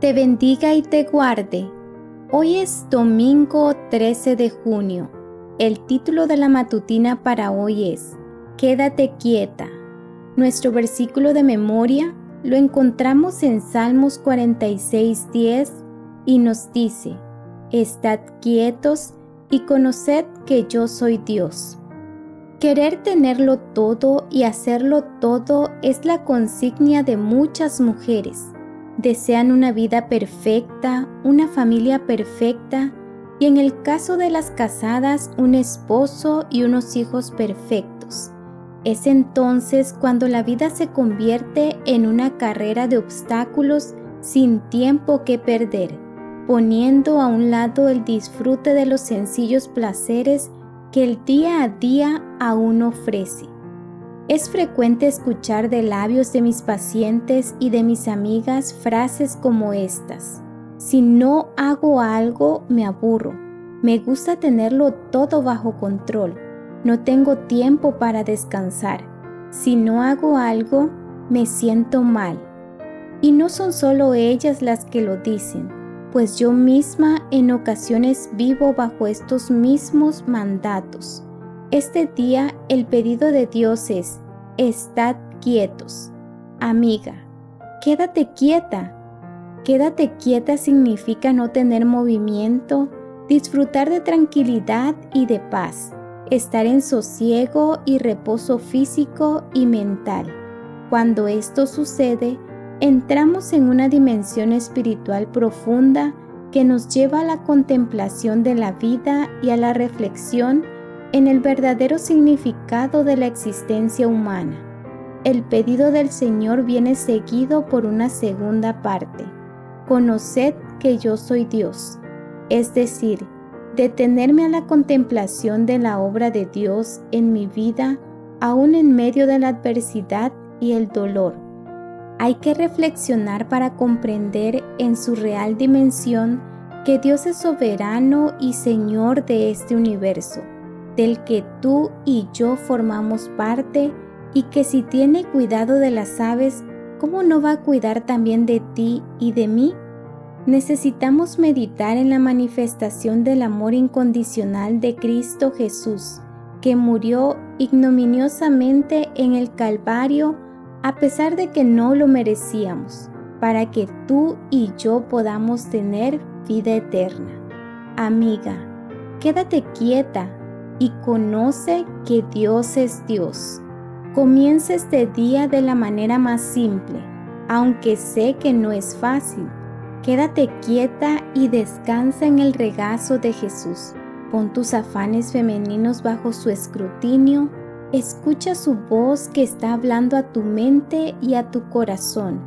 te bendiga y te guarde. Hoy es domingo 13 de junio. El título de la matutina para hoy es Quédate quieta. Nuestro versículo de memoria lo encontramos en Salmos 46:10 y nos dice, Estad quietos y conoced que yo soy Dios. Querer tenerlo todo y hacerlo todo es la consigna de muchas mujeres. Desean una vida perfecta, una familia perfecta y en el caso de las casadas un esposo y unos hijos perfectos. Es entonces cuando la vida se convierte en una carrera de obstáculos sin tiempo que perder, poniendo a un lado el disfrute de los sencillos placeres que el día a día aún ofrece. Es frecuente escuchar de labios de mis pacientes y de mis amigas frases como estas. Si no hago algo, me aburro. Me gusta tenerlo todo bajo control. No tengo tiempo para descansar. Si no hago algo, me siento mal. Y no son solo ellas las que lo dicen pues yo misma en ocasiones vivo bajo estos mismos mandatos. Este día el pedido de Dios es, estad quietos. Amiga, quédate quieta. Quédate quieta significa no tener movimiento, disfrutar de tranquilidad y de paz, estar en sosiego y reposo físico y mental. Cuando esto sucede, entramos en una dimensión espiritual profunda que nos lleva a la contemplación de la vida y a la reflexión en el verdadero significado de la existencia humana. El pedido del Señor viene seguido por una segunda parte. Conoced que yo soy Dios, es decir, detenerme a la contemplación de la obra de Dios en mi vida, aún en medio de la adversidad y el dolor hay que reflexionar para comprender en su real dimensión que Dios es soberano y Señor de este universo, del que tú y yo formamos parte y que si tiene cuidado de las aves, ¿cómo no va a cuidar también de ti y de mí? Necesitamos meditar en la manifestación del amor incondicional de Cristo Jesús, que murió ignominiosamente en el Calvario a pesar de que no lo merecíamos, para que tú y yo podamos tener vida eterna. Amiga, quédate quieta y conoce que Dios es Dios. Comienza este día de la manera más simple, aunque sé que no es fácil. Quédate quieta y descansa en el regazo de Jesús. Pon tus afanes femeninos bajo su escrutinio Escucha su voz que está hablando a tu mente y a tu corazón.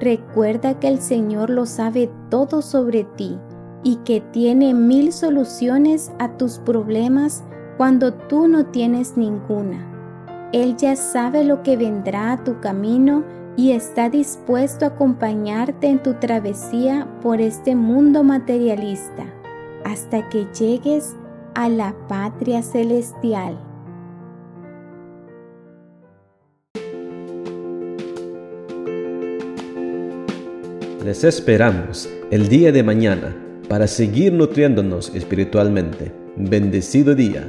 Recuerda que el Señor lo sabe todo sobre ti y que tiene mil soluciones a tus problemas cuando tú no tienes ninguna. Él ya sabe lo que vendrá a tu camino y está dispuesto a acompañarte en tu travesía por este mundo materialista hasta que llegues a la patria celestial. Les esperamos el día de mañana para seguir nutriéndonos espiritualmente. Bendecido día.